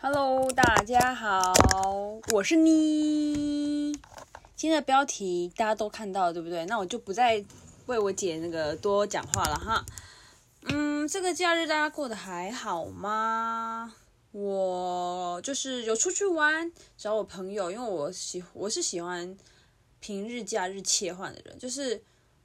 Hello，大家好，我是妮。今天的标题大家都看到了，对不对？那我就不再为我姐那个多讲话了哈。嗯，这个假日大家过得还好吗？我就是有出去玩，找我朋友，因为我喜我是喜欢平日假日切换的人，就是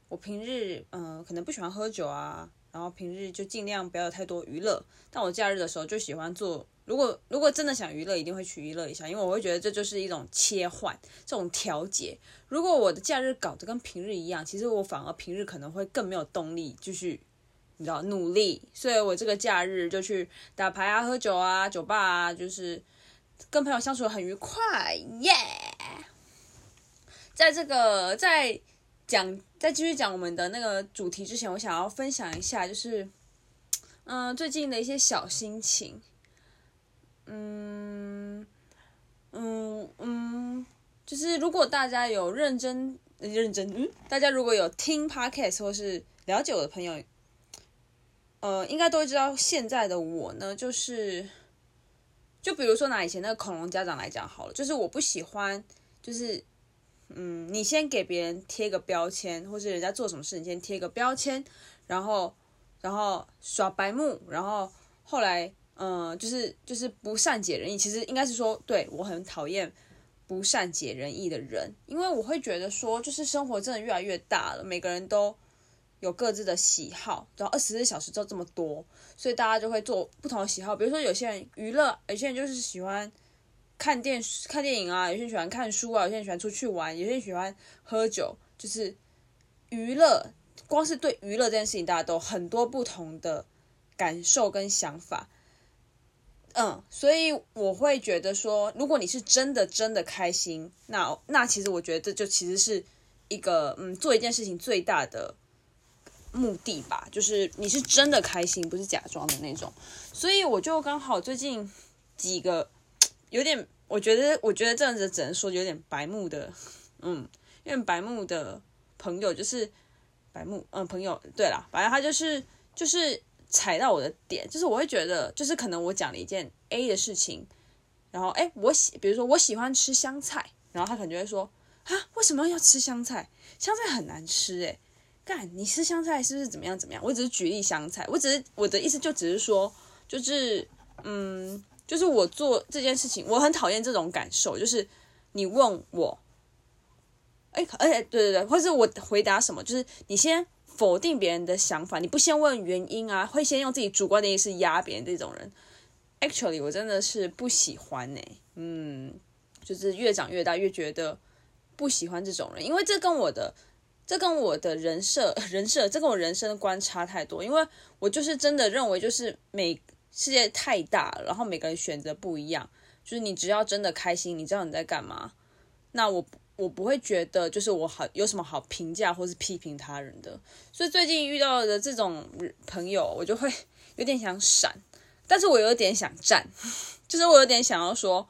我平日嗯、可能不喜欢喝酒啊，然后平日就尽量不要有太多娱乐，但我假日的时候就喜欢做，如果如果真的想娱乐，一定会去娱乐一下，因为我会觉得这就是一种切换，这种调节。如果我的假日搞得跟平日一样，其实我反而平日可能会更没有动力继续。你知道努力，所以我这个假日就去打牌啊、喝酒啊、酒吧啊，就是跟朋友相处很愉快，耶、在这个在讲在继续讲我们的那个主题之前，我想要分享一下，就是嗯、最近的一些小心情，嗯嗯嗯，就是如果大家有认真认真，嗯，大家如果有听 podcast 或是了解我的朋友。呃，应该都会知道，现在的我呢，就是，就比如说拿以前那个恐龙家长来讲好了，就是我不喜欢，就是，嗯，你先给别人贴个标签，或是人家做什么事，你先贴个标签，然后，然后耍白目，然后后来，嗯、呃，就是就是不善解人意。其实应该是说，对，我很讨厌不善解人意的人，因为我会觉得说，就是生活真的越来越大了，每个人都。有各自的喜好，然后二十四小时就这么多，所以大家就会做不同的喜好。比如说，有些人娱乐，有些人就是喜欢看电视、看电影啊；有些人喜欢看书啊；有些人喜欢出去玩；有些人喜欢喝酒。就是娱乐，光是对娱乐这件事情，大家都很多不同的感受跟想法。嗯，所以我会觉得说，如果你是真的真的开心，那那其实我觉得这就其实是一个嗯，做一件事情最大的。目的吧，就是你是真的开心，不是假装的那种。所以我就刚好最近几个有点，我觉得我觉得这样子只能说有点白目的，嗯，因为白目的朋友就是白目，嗯，朋友。对啦，反正他就是就是踩到我的点，就是我会觉得，就是可能我讲了一件 A 的事情，然后诶，我喜，比如说我喜欢吃香菜，然后他可能就会说啊，为什么要吃香菜？香菜很难吃诶。干，你吃香菜是不是怎么样怎么样？我只是举例香菜，我只是我的意思就只是说，就是嗯，就是我做这件事情，我很讨厌这种感受，就是你问我，哎，而且对对对，或是我回答什么，就是你先否定别人的想法，你不先问原因啊，会先用自己主观的意思压别人这种人，actually 我真的是不喜欢呢、嗯，就是越长越大越觉得不喜欢这种人，因为这跟我的。这跟我的人设、人设，这跟我人生观差太多。因为我就是真的认为，就是每世界太大，然后每个人选择不一样。就是你只要真的开心，你知道你在干嘛，那我我不会觉得就是我好有什么好评价或是批评他人的。所以最近遇到的这种朋友，我就会有点想闪，但是我有点想战，就是我有点想要说，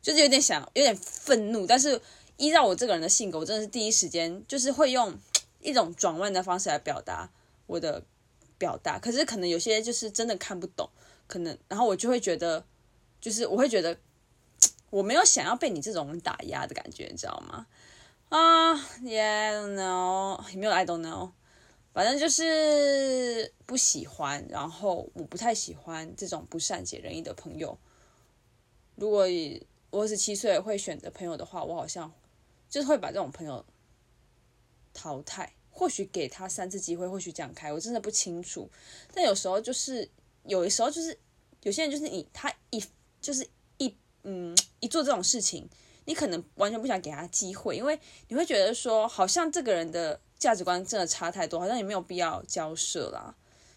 就是有点想有点愤怒，但是。依照我这个人的性格，我真的是第一时间就是会用 一种转弯的方式来表达我的表达。可是可能有些就是真的看不懂，可能然后我就会觉得，就是我会觉得我没有想要被你这种人打压的感觉，你知道吗？啊、uh,，Yeah，I don't know，没有，I don't know，反正就是不喜欢。然后我不太喜欢这种不善解人意的朋友。如果我二十七岁会选择朋友的话，我好像。就是会把这种朋友淘汰，或许给他三次机会，或许这样开，我真的不清楚。但有时候就是，有的时候就是，有些人就是你他一就是一嗯一做这种事情，你可能完全不想给他机会，因为你会觉得说，好像这个人的价值观真的差太多，好像也没有必要交涉啦。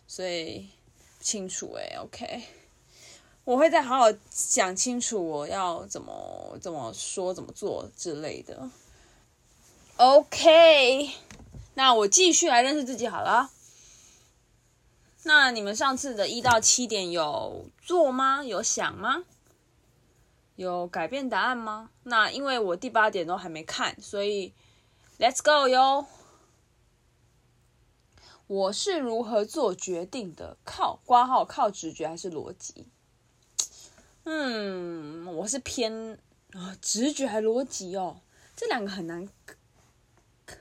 所以清楚诶、，OK。我会再好好想清楚我要怎么怎么说怎么做之类的。OK，那我继续来认识自己好了。那你们上次的一到七点有做吗？有想吗？有改变答案吗？那因为我第八点都还没看，所以 Let's go 哟。我是如何做决定的？靠挂号，靠直觉还是逻辑？嗯，我是偏啊直觉还逻辑哦，这两个很难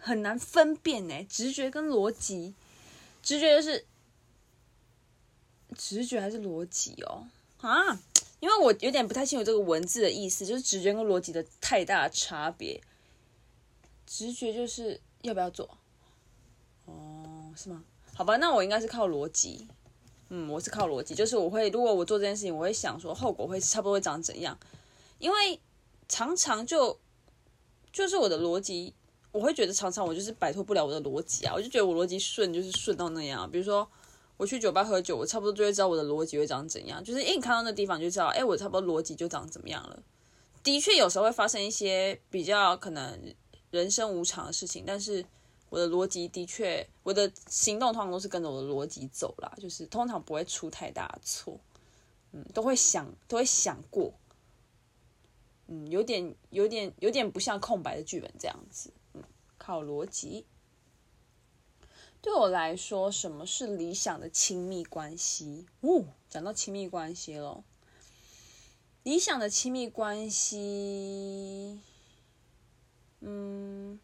很难分辨呢。直觉跟逻辑，直觉就是直觉还是逻辑哦啊？因为我有点不太清楚这个文字的意思，就是直觉跟逻辑的太大差别。直觉就是要不要做？哦，是吗？好吧，那我应该是靠逻辑。嗯，我是靠逻辑，就是我会，如果我做这件事情，我会想说后果会差不多会长怎样，因为常常就就是我的逻辑，我会觉得常常我就是摆脱不了我的逻辑啊，我就觉得我逻辑顺就是顺到那样，比如说我去酒吧喝酒，我差不多就会知道我的逻辑会长怎样，就是一看到那地方就知道，哎，我差不多逻辑就长怎么样了。的确有时候会发生一些比较可能人生无常的事情，但是。我的逻辑的确，我的行动通常都是跟着我的逻辑走啦，就是通常不会出太大的错，嗯，都会想，都会想过，嗯，有点，有点，有点不像空白的剧本这样子，嗯，靠逻辑。对我来说，什么是理想的亲密关系？哦，讲到亲密关系了，理想的亲密关系，嗯。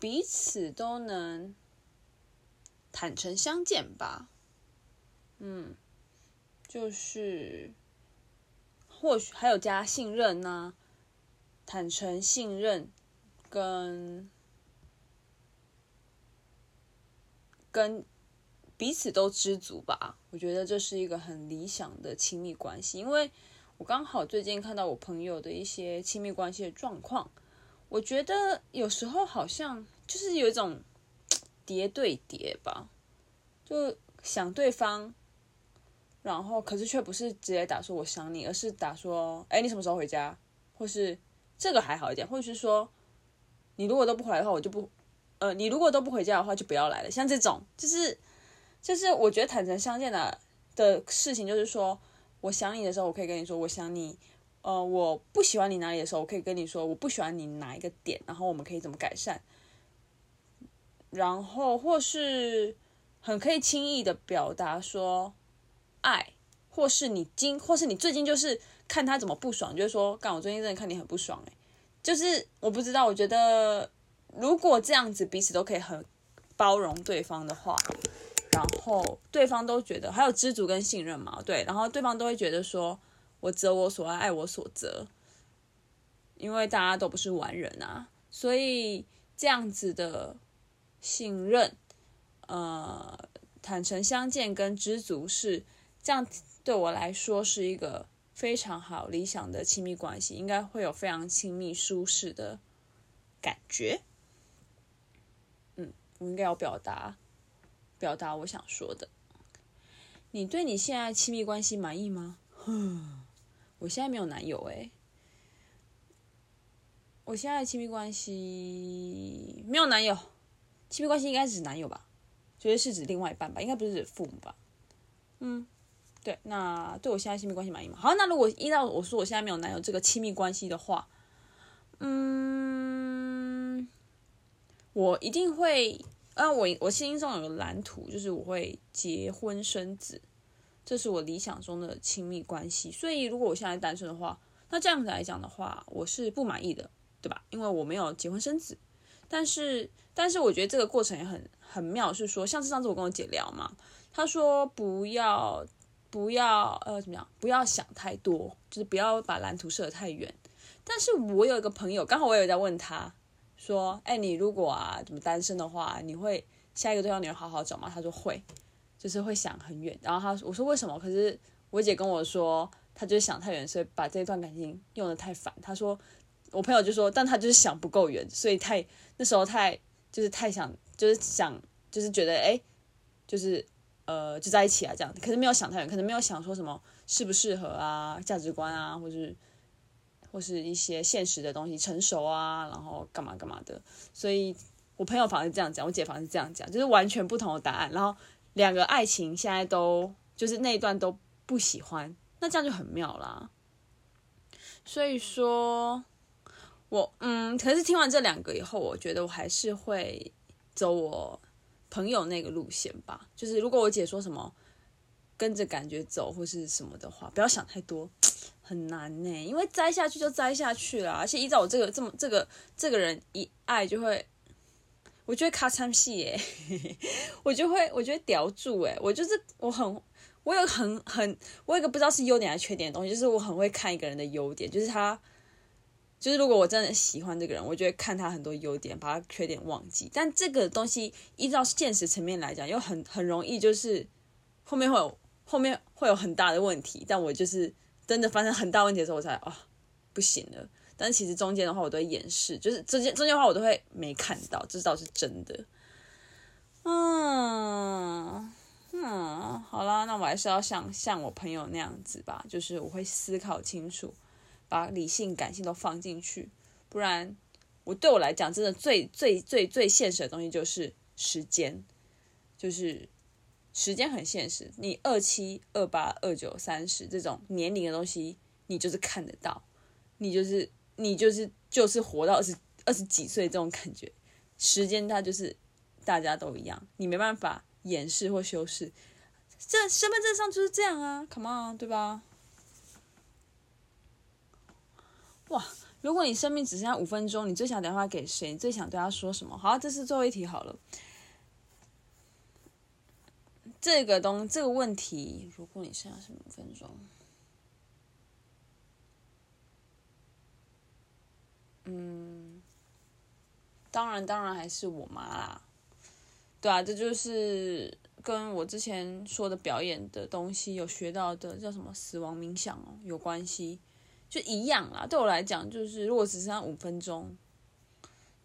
彼此都能坦诚相见吧，嗯，就是或许还有加信任呐、坦诚信任跟跟彼此都知足吧。我觉得这是一个很理想的亲密关系，因为我刚好最近看到我朋友的一些亲密关系的状况，我觉得有时候好像。就是有一种 叠对叠吧，就想对方，然后可是却不是直接打说我想你，而是打说哎，你什么时候回家，或是这个还好一点，或者是说你如果都不回来的话，我就不呃，你如果都不回家的话就不要来了。像这种就是就是我觉得坦诚相见的的事情，就是说我想你的时候，我可以跟你说我想你，呃，我不喜欢你哪里的时候，我可以跟你说我不喜欢你哪一个点，然后我们可以怎么改善。然后，或是很可以轻易的表达说爱，或是你今，或是你最近就是看他怎么不爽，就是说，干我最近真的看你很不爽，哎，就是我不知道，我觉得如果这样子彼此都可以很包容对方的话，然后对方都觉得还有知足跟信任嘛，对，然后对方都会觉得说我择我所爱，爱我所择，因为大家都不是完人啊，所以这样子的。信任，呃，坦诚相见跟知足是这样，对我来说是一个非常好理想的亲密关系，应该会有非常亲密舒适的感觉。嗯，我应该要表达表达我想说的。你对你现在亲密关系满意吗？哼，我现在没有男友诶，我现在亲密关系没有男友。亲密关系应该是指男友吧，觉得是指另外一半吧，应该不是指父母吧？嗯，对。那对我现在亲密关系满意吗？好，那如果依照我说我现在没有男友这个亲密关系的话，嗯，我一定会啊，我我心中有个蓝图，就是我会结婚生子，这是我理想中的亲密关系。所以如果我现在单身的话，那这样子来讲的话，我是不满意的，对吧？因为我没有结婚生子。但是，但是我觉得这个过程也很很妙，是说，像是上次我跟我姐聊嘛，她说不要不要呃怎么样，不要想太多，就是不要把蓝图设得太远。但是我有一个朋友，刚好我也有在问他，说，哎，你如果啊怎么单身的话，你会下一个对象你会好好找吗？他说会，就是会想很远。然后他我说为什么？可是我姐跟我说，她就是想太远，所以把这段感情用得太烦。他说。我朋友就说，但他就是想不够远，所以太那时候太就是太想，就是想就是觉得哎，就是呃就在一起啊这样，可是没有想太远，可能没有想说什么适不适合啊，价值观啊，或是或是一些现实的东西成熟啊，然后干嘛干嘛的，所以我朋友反而是这样讲，我姐反而是这样讲，就是完全不同的答案，然后两个爱情现在都就是那一段都不喜欢，那这样就很妙啦，所以说。我嗯，可是听完这两个以后，我觉得我还是会走我朋友那个路线吧。就是如果我姐说什么，跟着感觉走或是什么的话，不要想太多，很难呢。因为栽下去就栽下去了，而且依照我这个这么这个这个人一爱就会，我就会卡惨戏耶，我就会我就会叼住哎，我就是我很我有很很我有一个不知道是优点还是缺点的东西，就是我很会看一个人的优点，就是他。就是如果我真的喜欢这个人，我就会看他很多优点，把他缺点忘记。但这个东西依照现实层面来讲，又很很容易，就是后面会有后面会有很大的问题。但我就是真的发生很大问题的时候，我才啊不行了。但其实中间的话，我都会掩饰，就是中间中间的话，我都会没看到，这倒是真的。嗯嗯，好啦，那我还是要像像我朋友那样子吧，就是我会思考清楚。把理性、感性都放进去，不然我对我来讲，真的最最最最现实的东西就是时间，就是时间很现实。你二七、二八、二九、三十这种年龄的东西，你就是看得到，你就是你就是就是活到二十二十几岁这种感觉。时间它就是大家都一样，你没办法掩饰或修饰。这身份证上就是这样啊，Come on，对吧？哇！如果你生命只剩下五分钟，你最想打电话给谁？你最想对他说什么？好，这是最后一题好了。这个东这个问题，如果你剩下什么五分钟，嗯，当然当然还是我妈啦。对啊，这就是跟我之前说的表演的东西有学到的，叫什么死亡冥想哦，有关系。就一样啦，对我来讲，就是如果只剩下五分钟，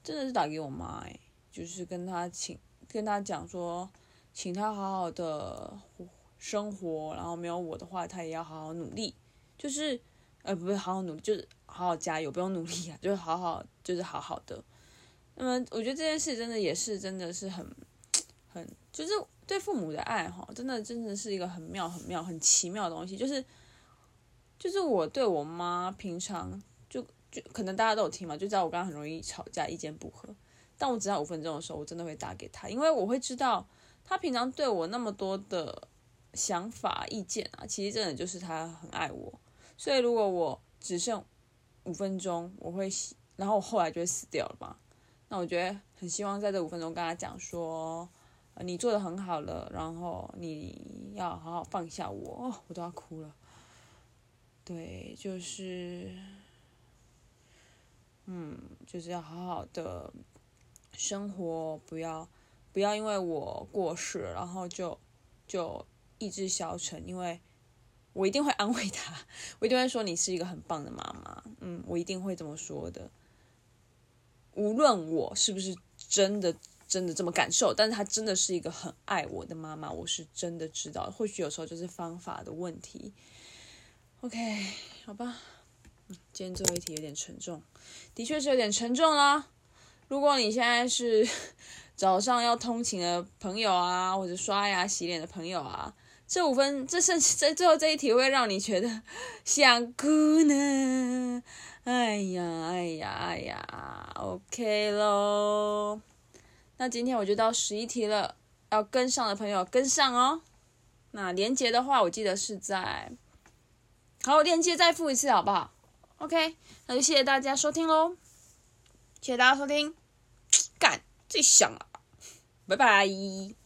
真的是打给我妈哎，就是跟她请，跟她讲说，请她好好的生活，然后没有我的话，她也要好好努力，就是，呃，不是好好努力，就是好好加油，不用努力啊，就是好好，就是好好的。那么，我觉得这件事真的也是，真的是很，很，就是对父母的爱哈，真的真的是一个很妙、很妙、很奇妙的东西，就是。就是我对我妈平常就就可能大家都有听嘛，就知道我刚刚很容易吵架，意见不合。但我只要五分钟的时候，我真的会打给她，因为我会知道她平常对我那么多的想法意见啊，其实真的就是她很爱我。所以如果我只剩五分钟，我会，然后我后来就会死掉了嘛。那我觉得很希望在这五分钟跟她讲说，你做的很好了，然后你要好好放下我，我都要哭了。对，就是，嗯，就是要好好的生活，不要不要因为我过世，然后就就意志消沉。因为我一定会安慰他，我一定会说你是一个很棒的妈妈，嗯，我一定会这么说的。无论我是不是真的真的这么感受，但是他真的是一个很爱我的妈妈，我是真的知道。或许有时候就是方法的问题。OK，好吧，嗯今天最后一题有点沉重，的确是有点沉重啦。如果你现在是 早上要通勤的朋友啊，或者刷牙洗脸的朋友啊，这五分这剩这最后这一题会让你觉得 想哭呢。哎呀，哎呀，哎呀，OK 喽。那今天我就到十一题了，要跟上的朋友跟上哦。那连接的话，我记得是在。好，链接再复一次，好不好？OK，那就谢谢大家收听喽，谢谢大家收听，干，最响了，拜拜。